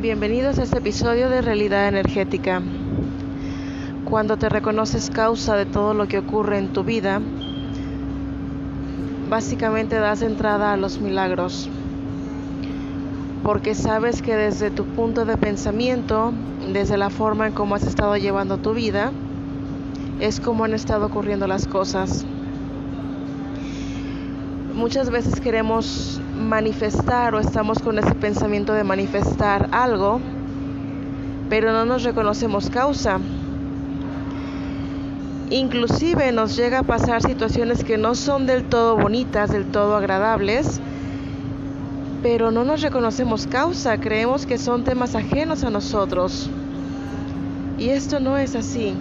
Bienvenidos a este episodio de Realidad Energética. Cuando te reconoces causa de todo lo que ocurre en tu vida, básicamente das entrada a los milagros. Porque sabes que desde tu punto de pensamiento, desde la forma en cómo has estado llevando tu vida, es como han estado ocurriendo las cosas. Muchas veces queremos manifestar o estamos con ese pensamiento de manifestar algo, pero no nos reconocemos causa. Inclusive nos llega a pasar situaciones que no son del todo bonitas, del todo agradables, pero no nos reconocemos causa, creemos que son temas ajenos a nosotros. Y esto no es así.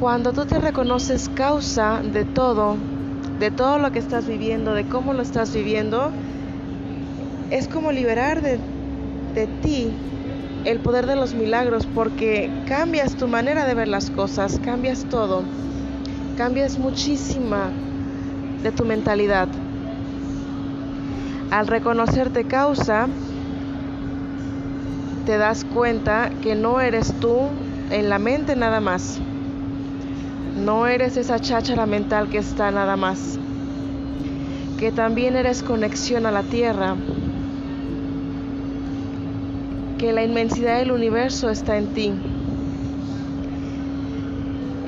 Cuando tú te reconoces causa de todo, de todo lo que estás viviendo, de cómo lo estás viviendo, es como liberar de, de ti el poder de los milagros porque cambias tu manera de ver las cosas, cambias todo, cambias muchísima de tu mentalidad. Al reconocerte causa, te das cuenta que no eres tú en la mente nada más. No eres esa cháchara mental que está nada más. Que también eres conexión a la tierra. Que la inmensidad del universo está en ti.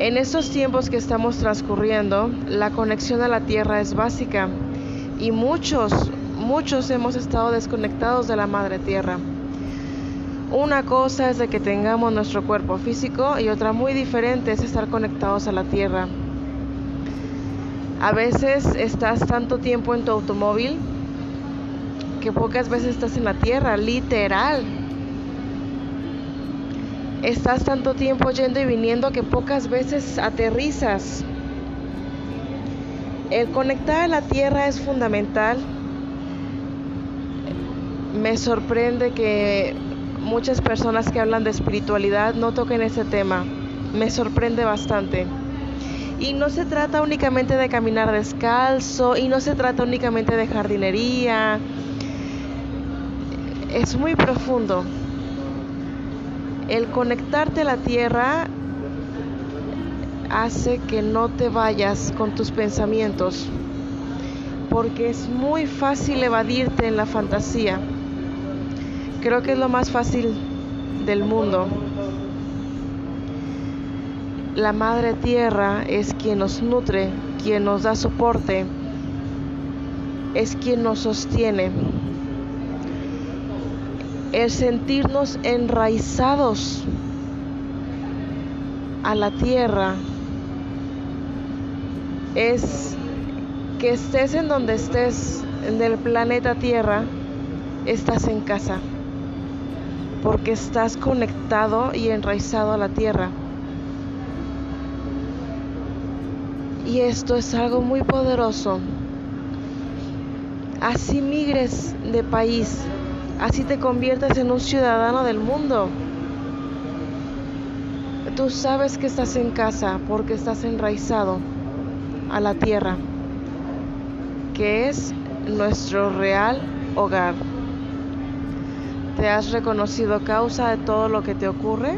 En estos tiempos que estamos transcurriendo, la conexión a la tierra es básica y muchos, muchos hemos estado desconectados de la madre tierra. Una cosa es de que tengamos nuestro cuerpo físico y otra muy diferente es estar conectados a la tierra. A veces estás tanto tiempo en tu automóvil que pocas veces estás en la tierra, literal. Estás tanto tiempo yendo y viniendo que pocas veces aterrizas. El conectar a la tierra es fundamental. Me sorprende que muchas personas que hablan de espiritualidad no toquen ese tema. Me sorprende bastante. Y no se trata únicamente de caminar descalzo y no se trata únicamente de jardinería. Es muy profundo. El conectarte a la tierra hace que no te vayas con tus pensamientos, porque es muy fácil evadirte en la fantasía. Creo que es lo más fácil del mundo. La madre tierra es quien nos nutre, quien nos da soporte, es quien nos sostiene. El sentirnos enraizados a la tierra es que estés en donde estés en el planeta Tierra, estás en casa porque estás conectado y enraizado a la tierra. Y esto es algo muy poderoso. Así migres de país, así te conviertes en un ciudadano del mundo. Tú sabes que estás en casa porque estás enraizado a la tierra, que es nuestro real hogar. ¿Te has reconocido causa de todo lo que te ocurre?